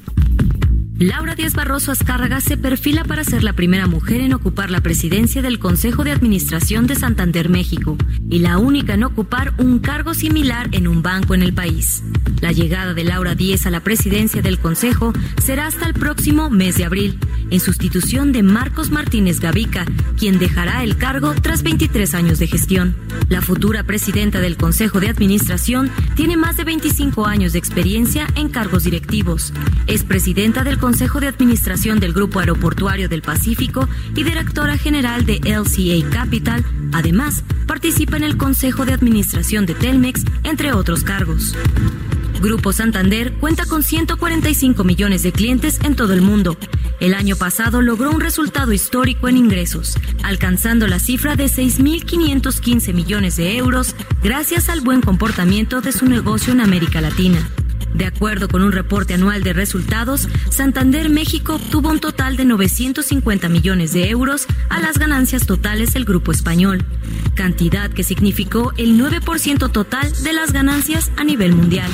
Laura Díaz Barroso Azcárraga se perfila para ser la primera mujer en ocupar la presidencia del Consejo de Administración de Santander, México, y la única en ocupar un cargo similar en un banco en el país. La llegada de Laura Díez a la presidencia del Consejo será hasta el próximo mes de abril, en sustitución de Marcos Martínez Gavica, quien dejará el cargo tras 23 años de gestión. La futura presidenta del Consejo de Administración tiene más de 25 años de experiencia en cargos directivos. Es presidenta del de Administración del Grupo Aeroportuario del Pacífico y directora general de LCA Capital. Además, participa en el Consejo de Administración de Telmex, entre otros cargos. Grupo Santander cuenta con 145 millones de clientes en todo el mundo. El año pasado logró un resultado histórico en ingresos, alcanzando la cifra de 6.515 millones de euros gracias al buen comportamiento de su negocio en América Latina. De acuerdo con un reporte anual de resultados, Santander México obtuvo un total de 950 millones de euros a las ganancias totales del grupo español, cantidad que significó el 9% total de las ganancias a nivel mundial.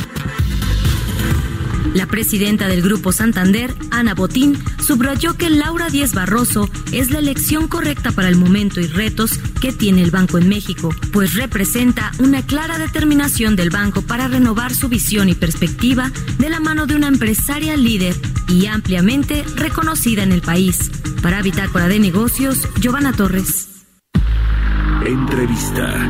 La presidenta del Grupo Santander, Ana Botín, subrayó que Laura Díez Barroso es la elección correcta para el momento y retos que tiene el banco en México, pues representa una clara determinación del banco para renovar su visión y perspectiva de la mano de una empresaria líder y ampliamente reconocida en el país. Para Bitácora de Negocios, Giovanna Torres. Entrevista.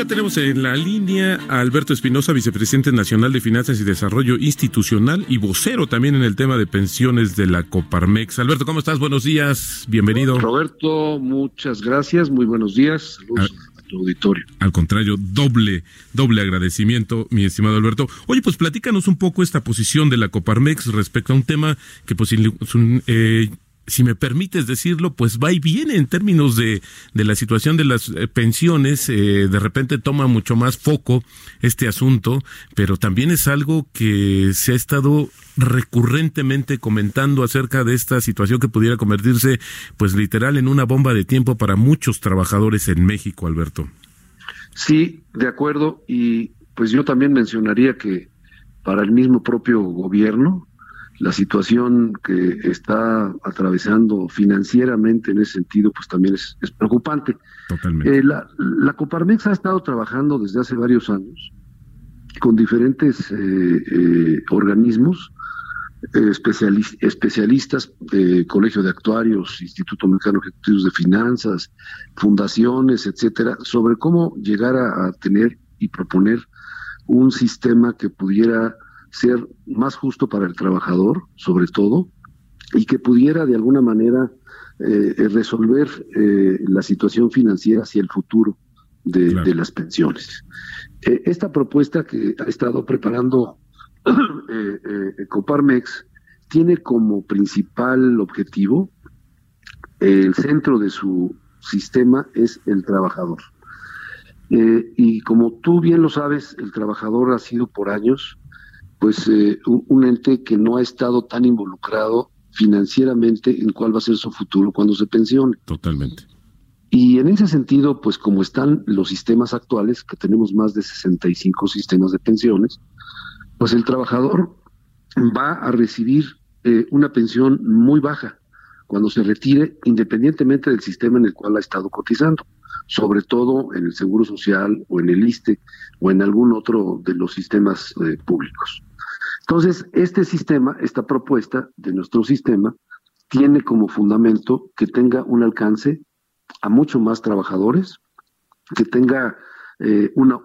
Ya tenemos en la línea a Alberto Espinosa, vicepresidente nacional de Finanzas y Desarrollo Institucional y vocero también en el tema de pensiones de la Coparmex. Alberto, ¿cómo estás? Buenos días, bienvenido. Roberto, muchas gracias, muy buenos días. Saludos a, auditorio. Al contrario, doble, doble agradecimiento, mi estimado Alberto. Oye, pues platícanos un poco esta posición de la Coparmex respecto a un tema que pues eh, si me permites decirlo, pues va y viene en términos de, de la situación de las eh, pensiones. Eh, de repente toma mucho más foco este asunto, pero también es algo que se ha estado recurrentemente comentando acerca de esta situación que pudiera convertirse, pues literal, en una bomba de tiempo para muchos trabajadores en México, Alberto. Sí, de acuerdo. Y pues yo también mencionaría que para el mismo propio gobierno, la situación que está atravesando financieramente en ese sentido, pues también es, preocupante. Totalmente. Eh, la, la, Coparmex ha estado trabajando desde hace varios años con diferentes eh, eh, organismos, especialistas, Colegio de Actuarios, Instituto Mexicano de Ejecutivos de Finanzas, fundaciones, etcétera, sobre cómo llegar a tener y proponer un sistema que pudiera ser más justo para el trabajador, sobre todo, y que pudiera de alguna manera eh, resolver eh, la situación financiera hacia el futuro de, las pensiones. Eh, esta propuesta que ha estado preparando Coparmex tiene como principal objetivo, el centro de su sistema es el trabajador. y como tú bien lo sabes, el trabajador ha sido por años pues eh, un ente que no ha estado tan involucrado financieramente en cuál va a ser su futuro cuando se pensione. Totalmente. Y en ese sentido, pues como están los sistemas actuales, que tenemos más de 65 sistemas de pensiones, pues el trabajador va a recibir eh, una pensión muy baja cuando se retire, independientemente del sistema en el cual ha estado cotizando, sobre todo en el Seguro Social o en el ISTE o en algún otro de los sistemas eh, públicos. Entonces, este sistema, esta propuesta de nuestro sistema, tiene como fundamento que tenga un alcance a mucho más trabajadores, que tenga eh, una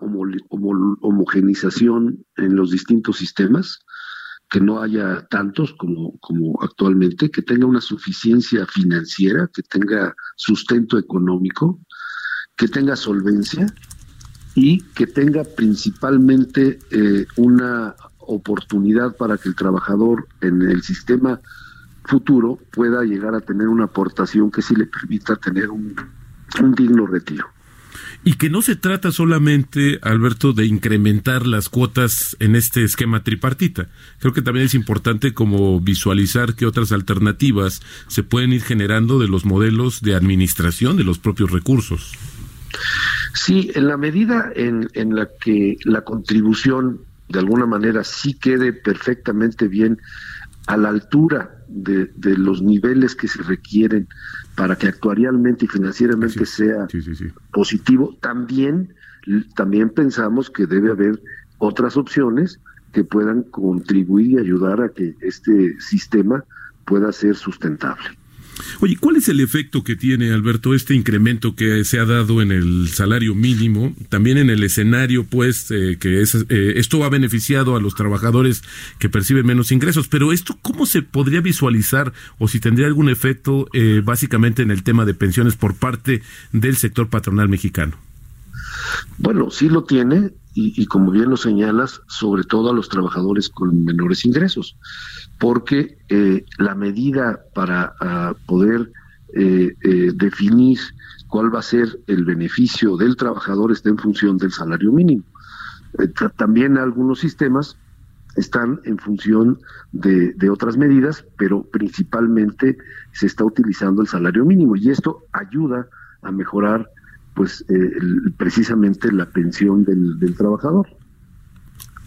homogenización en los distintos sistemas, que no haya tantos como actualmente, que tenga una suficiencia financiera, que tenga sustento económico, que tenga solvencia y que tenga principalmente eh, una oportunidad para que el trabajador en el sistema futuro pueda llegar a tener una aportación que sí le permita tener un, digno retiro. Y que no se trata solamente, Alberto, de incrementar las cuotas en este esquema tripartita. Creo que también es importante como visualizar que otras alternativas se pueden ir generando de los modelos de administración de los propios recursos. Sí, en la medida en, en la que la contribución de alguna manera sí quede perfectamente bien a la altura de, los niveles que se requieren para que actuarialmente y financieramente sea positivo, también, también pensamos que debe haber otras opciones que puedan contribuir y ayudar a que este sistema pueda ser sustentable. Oye, ¿cuál es el efecto que tiene, Alberto, este incremento que se ha dado en el salario mínimo? También en el escenario, pues, eh, que es, eh, esto ha beneficiado a los trabajadores que perciben menos ingresos, pero esto, ¿cómo se podría visualizar o si tendría algún efecto eh, básicamente en el tema de pensiones por parte del sector patronal mexicano? Bueno, sí lo tiene y, como bien lo señalas, sobre todo a los trabajadores con menores ingresos, porque eh, la medida para ah, poder eh, eh, definir cuál va a ser el beneficio del trabajador está en función del salario mínimo. también algunos sistemas están en función de, de, otras medidas, pero principalmente se está utilizando el salario mínimo y esto ayuda a mejorar pues eh, precisamente la pensión del, del trabajador.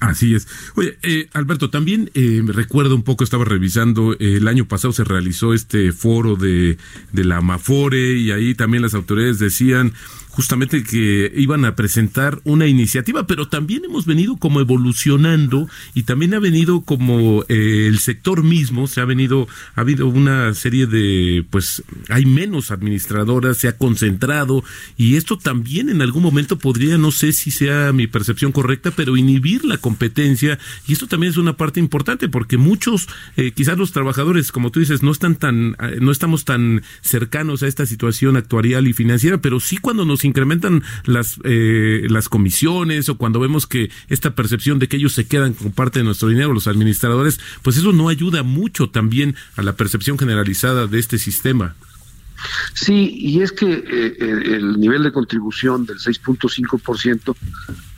Así es. Oye, eh, Alberto, también eh, recuerdo un poco, estaba revisando, eh, el año pasado se realizó este foro de, de la Amafore y ahí también las autoridades decían justamente que iban a presentar una iniciativa, pero también hemos venido como evolucionando y también ha venido como eh, el sector mismo, se ha venido, ha habido una serie de, pues hay menos administradoras, se ha concentrado y esto también en algún momento podría, no sé si sea mi percepción correcta, pero inhibir la competencia y esto también es una parte importante porque muchos, eh, quizás los trabajadores, como tú dices, no están tan, eh, no estamos tan cercanos a esta situación actuarial y financiera, pero sí cuando nos incrementan las, eh, las comisiones o cuando vemos que esta percepción de que ellos se quedan con parte de nuestro dinero, los administradores, pues eso no ayuda mucho también a la percepción generalizada de este sistema. Sí, y es que eh, el nivel de contribución del 6.5%,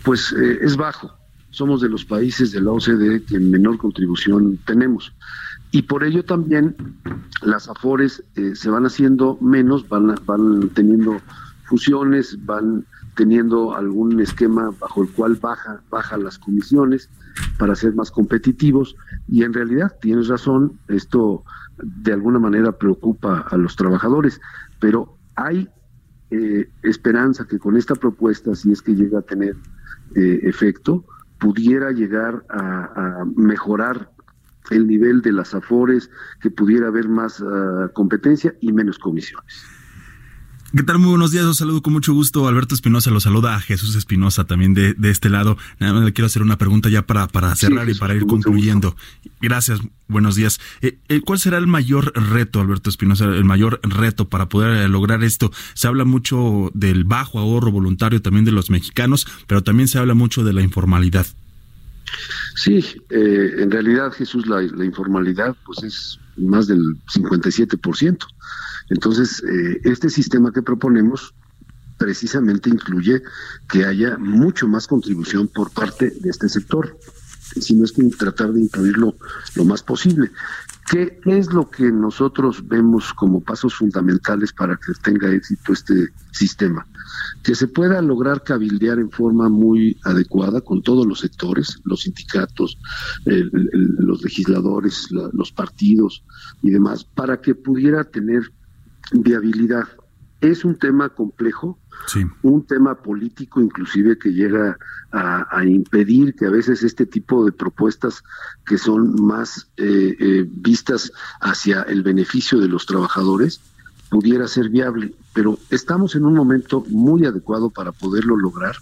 pues eh, es bajo. Somos de los países de la OCDE que menor contribución tenemos. Y por ello también las afores se van haciendo menos, van, van teniendo fusiones, van teniendo algún esquema bajo el cual baja, baja las comisiones para ser más competitivos y en realidad tienes razón, esto de alguna manera preocupa a los trabajadores, pero hay eh, esperanza que con esta propuesta, si es que llega a tener eh, efecto, pudiera llegar a, mejorar el nivel de las afores, que pudiera haber más ah, competencia y menos comisiones. ¿Qué tal? Muy buenos días, los saludo con mucho gusto. Alberto Espinosa lo saluda a Jesús Espinosa también de, de, este lado. Nada más le quiero hacer una pregunta ya para, para cerrar y para ir concluyendo. Gracias, buenos días. Eh, eh, ¿Cuál será el mayor reto, Alberto Espinosa, el mayor reto para poder eh, lograr esto? Se habla mucho del bajo ahorro voluntario también de los mexicanos, pero también se habla mucho de la informalidad. Sí, en realidad, Jesús, la, la informalidad pues es más del 57%. Entonces, eh, este sistema que proponemos precisamente incluye que haya mucho más contribución por parte de este sector, si no es que tratar de incluirlo lo más posible. ¿Qué, es lo que nosotros vemos como pasos fundamentales para que tenga éxito este sistema? Que se pueda lograr cabildear en forma muy adecuada con todos los sectores, los sindicatos, los legisladores, los partidos y demás, para que pudiera tener viabilidad. Es un tema complejo, un tema político inclusive que llega a, impedir que a veces este tipo de propuestas que son más eh, eh, vistas hacia el beneficio de los trabajadores pudiera ser viable. Pero estamos en un momento muy adecuado para poderlo lograr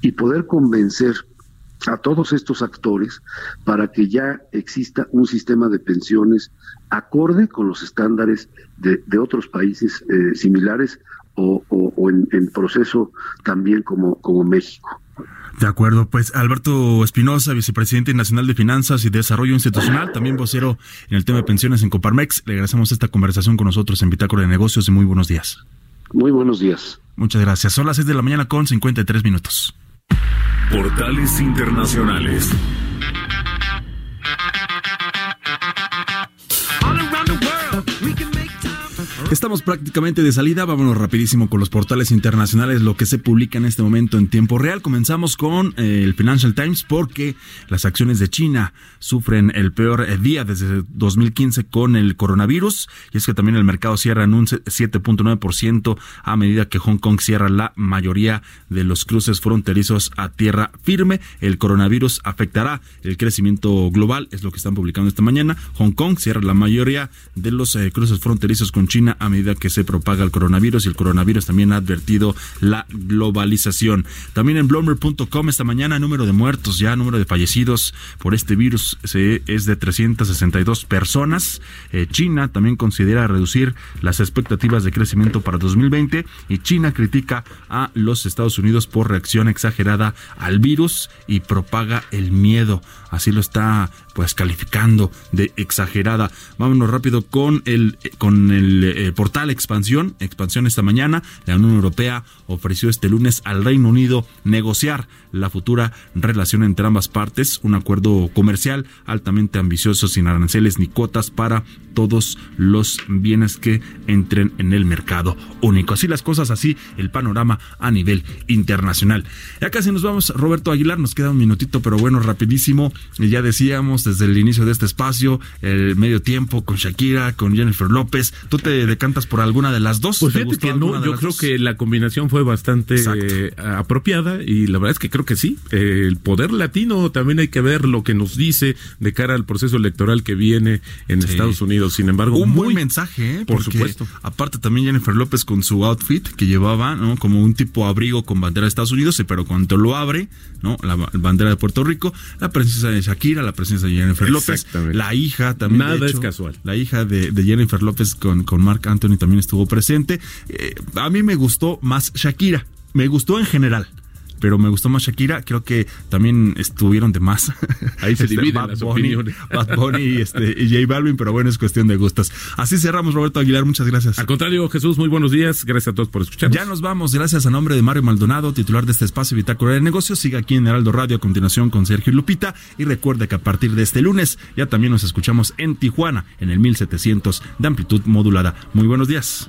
y poder convencer a todos estos actores para que ya exista un sistema de pensiones acorde con los estándares de, otros países eh, similares o, en, proceso también como, como México. De acuerdo, pues Alberto Espinosa, vicepresidente nacional de Finanzas y Desarrollo Institucional, también vocero en el tema de pensiones en Coparmex. Le agradecemos esta conversación con nosotros en Bitácora de Negocios y muy buenos días. Muy buenos días. Muchas gracias. Son las 6 de la mañana con 53 minutos. Portales Internacionales. Estamos prácticamente de salida, vámonos rapidísimo con los portales internacionales, lo que se publica en este momento en tiempo real. Comenzamos con eh, el Financial Times porque las acciones de China sufren el peor eh, día desde 2015 con el coronavirus y es que también el mercado cierra en un 7.9% a medida que Hong Kong cierra la mayoría de los cruces fronterizos a tierra firme. El coronavirus afectará el crecimiento global, es lo que están publicando esta mañana. Hong Kong cierra la mayoría de los eh, cruces fronterizos con China a medida que se propaga el coronavirus y el coronavirus también ha advertido la globalización. También en Bloomberg.com esta mañana número de muertos, ya número de fallecidos por este virus se, es de 362 personas. Eh, China también considera reducir las expectativas de crecimiento para 2020 y China critica a los Estados Unidos por reacción exagerada al virus y propaga el miedo. Así lo está pues calificando de exagerada. Vámonos rápido con el con el eh, portal Expansión, Expansión esta mañana, la Unión Europea ofreció este lunes al Reino Unido negociar la futura relación entre ambas partes, un acuerdo comercial altamente ambicioso sin aranceles ni cuotas para todos los bienes que entren en el mercado único. Así las cosas, así el panorama a nivel internacional. Ya casi nos vamos, Roberto Aguilar, nos queda un minutito, pero bueno, rapidísimo. Ya decíamos desde el inicio de este espacio, el medio tiempo con Shakira, con Jennifer López. ¿Tú te decantas por alguna de las dos? Pues fíjate que no, yo creo que la combinación fue bastante eh, apropiada y la verdad es que creo que sí. el poder latino también hay que ver lo que nos dice de cara al proceso electoral que viene en Estados Unidos. Sin embargo, un muy buen mensaje, ¿eh? por supuesto. Aparte también Jennifer López con su outfit que llevaba, ¿no? Como un tipo abrigo con bandera de Estados Unidos, pero cuando lo abre, ¿no? La bandera de Puerto Rico, la presencia de Shakira, la presencia de Jennifer López, la hija también. Nada es casual. La hija de, Jennifer López con, con Mark Anthony también estuvo presente. Eh, a mí me gustó más Shakira. Me gustó en general pero me gustó más Shakira. Creo que también estuvieron de más. Ahí se este, dividen las opiniones. Bad Bunny y, este, y J Balvin, pero bueno, es cuestión de gustos. Así cerramos, Roberto Aguilar. Muchas gracias. Al contrario, Jesús, muy buenos días. Gracias a todos por escuchar. Ya nos vamos. Gracias a nombre de Mario Maldonado, titular de este espacio Bitácora de Negocios. Siga aquí en Heraldo Radio a continuación con Sergio Lupita. Y recuerde que a partir de este lunes ya también nos escuchamos en Tijuana, en el 1700 de amplitud modulada. Muy buenos días.